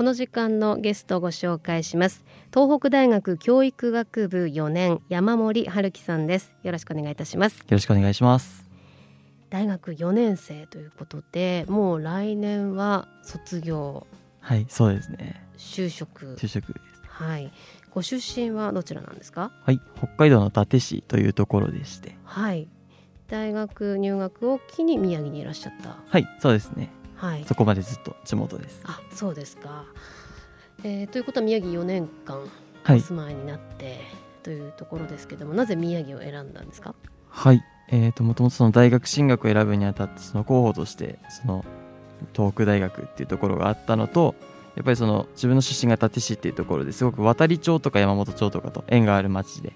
この時間のゲストをご紹介します。東北大学教育学部4年山森春樹さんです。よろしくお願いいたします。よろしくお願いします。大学4年生ということでもう来年は卒業はいそうですね。就職。就職です。はい。ご出身はどちらなんですか？はい北海道の伊達市というところでして。はい。大学入学を機に宮城にいらっしゃった。はいそうですねはい。そこまでずっと地元です。あそうですか、えー、ということは宮城4年間お住まいになって、はい、というところですけどもなぜ宮城を選んだんですか？はい。えーと、もともとその大学進学を選ぶにあたってその候補としてその東北大学っていうところがあったのとやっぱりその自分の出身が伊達市っていうところですごく渡町とか山本町とかと縁がある町でっ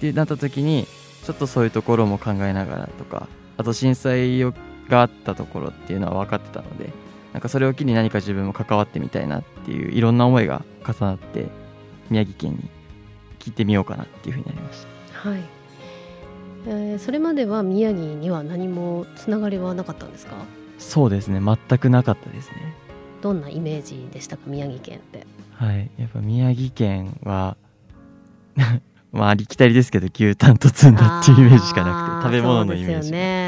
てなった時にちょっとそういうところも考えながらとかあと震災があったところっていうのは分かってたのでなんかそれを機に何か自分も関わってみたいなっていういろんな思いが重なって宮城県に聞いてみようかなっていうふうになりました。はい。えー、それまでは宮城には何もつながりはなかったんですか？そうですね。全くなかったですね。どんなイメージでしたか？宮城県って。はい。やっぱ宮城県は まあありきたりですけど牛タンと積んだっていうイメージしかなくて食べ物のイメージねはい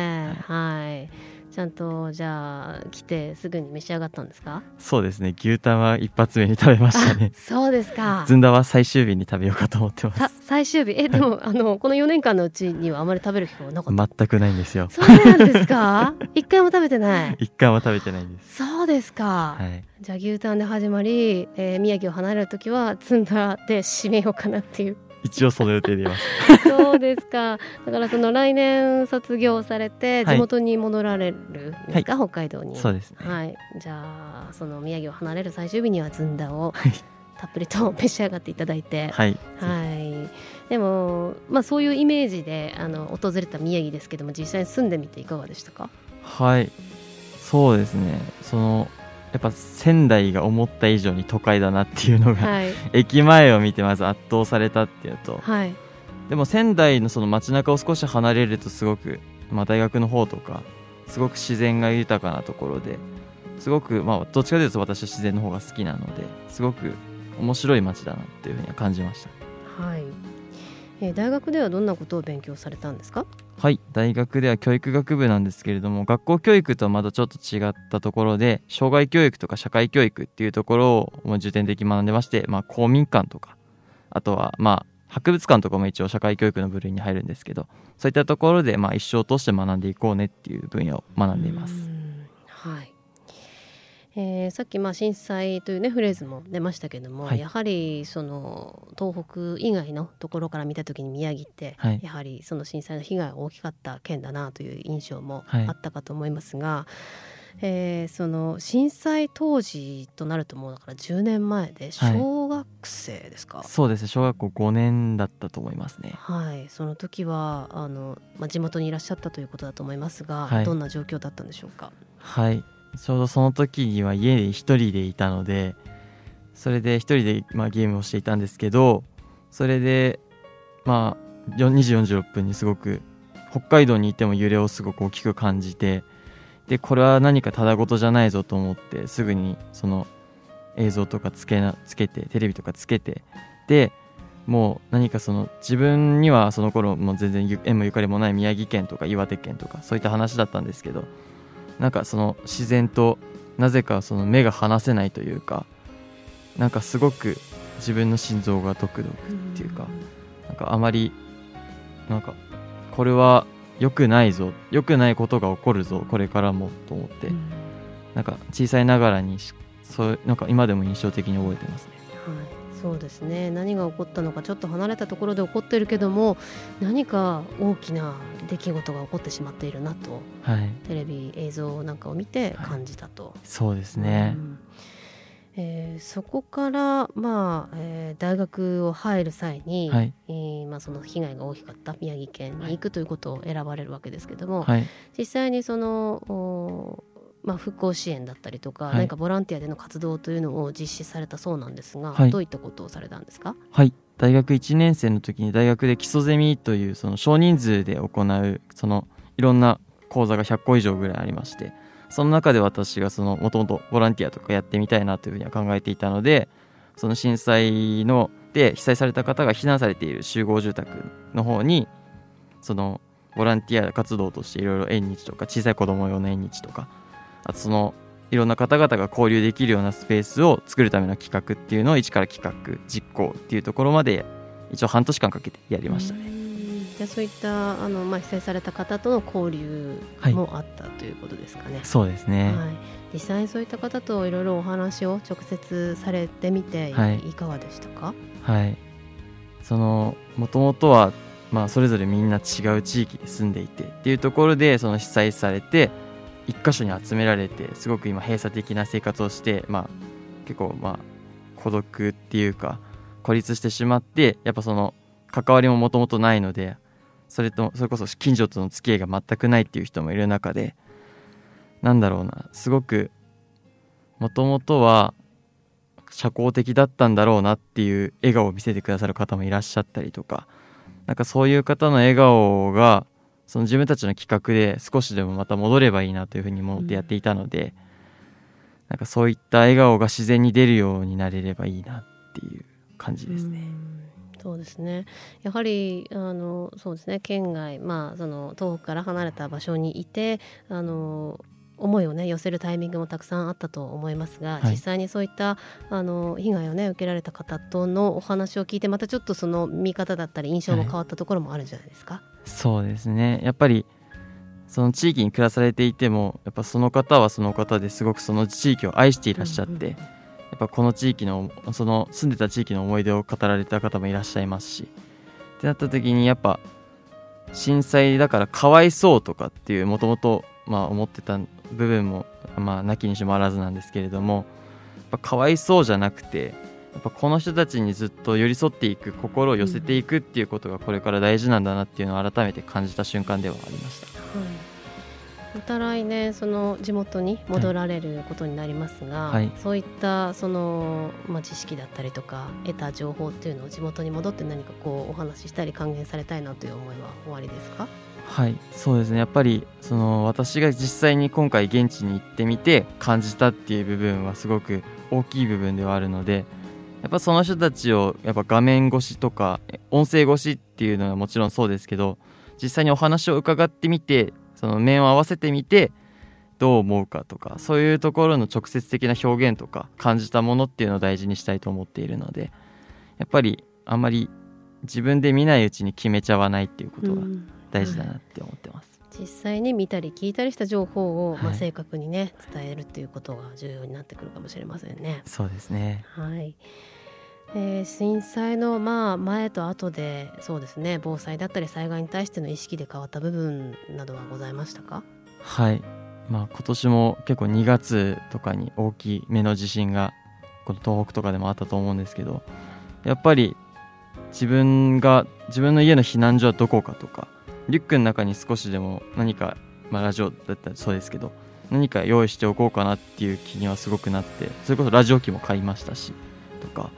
ちゃんとじゃあ来てすぐに召し上がったんですか？そうですね。牛タンは一発目に食べましたね。そうですか。ずんだは最終日に食べようかと思ってます。最終日？えでもあのこの4年間のうちにはあまり食べる機会はなかった？全くないんですよ。そうなんですか？一回も食べてない？一回も食べてないんです。そうですか、はい、じゃあ牛タンで始まり、えー、宮城を離れる時はずんだで締めようかなっていう一応その予定でいます。そうですか。だからその来年卒業されて地元に戻られるんですか、はい、北海道に。そうですね。はい。じゃあその宮城を離れる最終日にはずんだを、はい、たっぷりと召し上がっていただいて。はい、はい、でもまあそういうイメージであの訪れた宮城ですけども実際に住んでみていかがでしたか？はい。そうですね。そのやっぱ仙台が思った以上に都会だなっていうのが、はい、駅前を見てまず圧倒されたっていうと、はい、でも仙台のその街中を少し離れるとすごく、まあ、大学の方とかすごく自然が豊かなところですごく、まあ、どっちかというと私は自然の方が好きなのですごく面白い街だなっていうふうには感じました。はい。えー、大学ではどんなことを勉強されたんですか？はい大学では教育学部なんですけれども学校教育とはまたちょっと違ったところで障害教育とか社会教育っていうところを重点的に学んでまして、まあ、公民館とかあとはまあ博物館とかも一応社会教育の部類に入るんですけどそういったところでまあ一生通して学んでいこうねっていう分野を学んでいます。はいえー、さっきまあ震災というねフレーズも出ましたけども、はい、やはりその東北以外のところから見た時に宮城って、はい、やはりその震災の被害が大きかった県だなという印象もあったかと思いますが、はい、えー、その震災当時となるともうだから10年前で小学生ですか、そうですね。小学校5年だったと思いますね。はい。その時はあの、まあ、地元にいらっしゃったということだと思いますが、どんな状況だったんでしょうか？はいちょうどその時には家で一人でいたのでそれで一人で、まあ、ゲームをしていたんですけどそれでまあ2時46分にすごく北海道にいても揺れをすごく大きく感じてでこれは何かただ事じゃないぞと思ってすぐにその映像とかつけなつけてテレビとかつけてでもう何かその自分にはその頃も全然縁もゆかりもない宮城県とか岩手県とかそういった話だったんですけどなんかその自然となぜかその目が離せないというかなんかすごく自分の心臓がドクドクっていうかなんかあまりなんかこれは良くないぞ良くないことが起こるぞこれからもと思ってなんか小さいながらにそうなんか今でも印象的に覚えてますね。はいそうですね。何が起こったのかちょっと離れたところで起こってるけども何か大きな出来事が起こってしまっているなと、はい、テレビ映像なんかを見て感じたと、はい、そうですね、うん。えー、そこから、まあえー、大学を入る際に、はい、えー、まあ、その被害が大きかった宮城県に行くということを選ばれるわけですけども、はい、実際にそのまあ、復興支援だったりとか、はい、何かボランティアでの活動というのを実施されたそうなんですが、はい、どういったことをされたんですか？はい。大学1年生の時に大学で基礎ゼミというその少人数で行うそのいろんな講座が100個以上ぐらいありましてその中で私がそのもともとボランティアとかやってみたいなというふうには考えていたのでその震災ので被災された方が避難されている集合住宅の方にそのボランティア活動としていろいろ縁日とか小さい子供用の縁日とかあとそのいろんな方々が交流できるようなスペースを作るための企画っていうのを一から企画実行っていうところまで一応半年間かけてやりましたね。じゃあそういったあの、まあ、被災された方との交流もあったということですかね。そうですね、はい、実際にそういった方といろいろお話を直接されてみて、はい、いかがでしたか？はい。そのもともとは、まあ、それぞれみんな違う地域に住んでいてっていうところでその被災されて一箇所に集められてすごく今閉鎖的な生活をして、まあ、結構まあ孤独っていうか孤立してしまってやっぱその関わりももともとないのでそれとそれこそ近所との付き合いが全くないっていう人もいる中でなんだろうなすごくもともとは社交的だったんだろうなっていう笑顔を見せてくださる方もいらっしゃったりとかなんかそういう方の笑顔がその自分たちの企画で少しでもまた戻ればいいなというふうに思ってやっていたので、うん、なんかそういった笑顔が自然に出るようになれればいいなっていう感じですね。うん。そうですね。やはりあのそうですね。県外、まあ、その東北から離れた場所にいてあの思いをね寄せるタイミングもたくさんあったと思いますが、はい、実際にそういったあの被害をね受けられた方とのお話を聞いてまたちょっとその見方だったり印象も変わったところもあるんじゃないですか、はい、そうですね。やっぱりその地域に暮らされていてもやっぱその方はその方ですごくその地域を愛していらっしゃって、やっぱこの地域のその住んでた地域の思い出を語られた方もいらっしゃいますしってなった時にやっぱ震災だからかわいそうとかっていうもともと思ってた部分もまあなきにしもあらずなんですけれどもやっぱかわいそうじゃなくてやっぱこの人たちにずっと寄り添っていく心を寄せていくっていうことがこれから大事なんだなっていうのを改めて感じた瞬間ではありました。はい。また来年その地元に戻られることになりますが、はい、そういったその、まあ、知識だったりとか得た情報っていうのを地元に戻って何かこうお話ししたり還元されたいなという思いはおありですか？はい。そうですね。やっぱりその私が実際に今回現地に行ってみて感じたっていう部分はすごく大きい部分ではあるのでやっぱその人たちをやっぱ画面越しとか音声越しっていうのはもちろんそうですけど実際にお話を伺ってみてその面を合わせてみてどう思うかとかそういうところの直接的な表現とか感じたものっていうのを大事にしたいと思っているのでやっぱりあんまり自分で見ないうちに決めちゃわないっていうことが大事だなって思ってます。実際に見たり聞いたりした情報を、まあ、正確にね伝えるっていうことが重要になってくるかもしれませんね。そうですね。はい。えー、震災のまあ前と後でそうですね防災だったり災害に対しての意識で変わった部分などはございましたか？はい。まあ今年も結構2月とかに大きめの地震がこの東北とかでもあったと思うんですけどやっぱり自分が自分の家の避難所はどこかとかリュックの中に少しでも何か、まあ、ラジオだったらそうですけど何か用意しておこうかなっていう気にはすごくなってそれこそラジオ機も買いましたしとか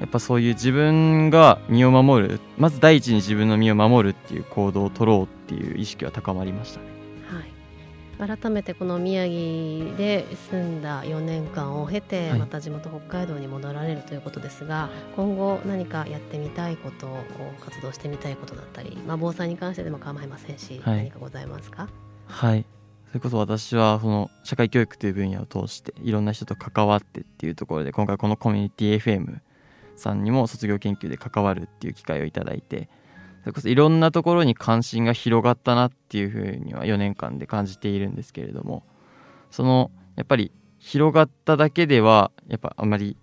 やっぱそういう自分が身を守るまず第一に自分の身を守るっていう行動を取ろうっていう意識は高まりましたね。はい、改めてこの宮城で住んだ4年間を経てまた地元北海道に戻られるということですが、はい、今後何かやってみたいことを活動してみたいことだったり、まあ、防災に関してでも構いませんし、はい、何かございますか？はい。それこそ私はその社会教育という分野を通していろんな人と関わってっていうところで今回このコミュニティ FM さんにも卒業研究で関わるっていう機会をいただいてそれこそいろんなところに関心が広がったなっていうふうには4年間で感じているんですけれどもそのやっぱり広がっただけではやっぱあまり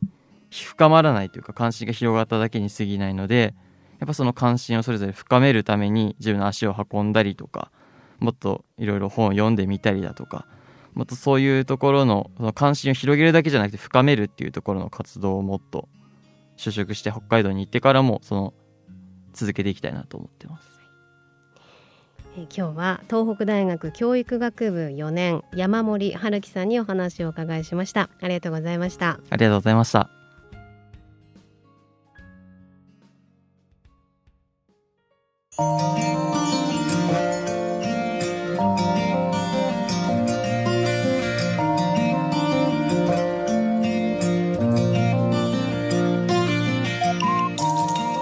深まらないというか関心が広がっただけに過ぎないのでやっぱその関心をそれぞれ深めるために自分の足を運んだりとかもっといろいろ本を読んでみたりだとかもっとそういうところのその関心を広げるだけじゃなくて深めるっていうところの活動をもっと就職して北海道に行ってからもその続けていきたいなと思ってます。え今日は東北大学教育学部4年山森春樹さんにお話をお伺いしましたありがとうございましたありがとうございました。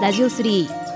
ラジオ3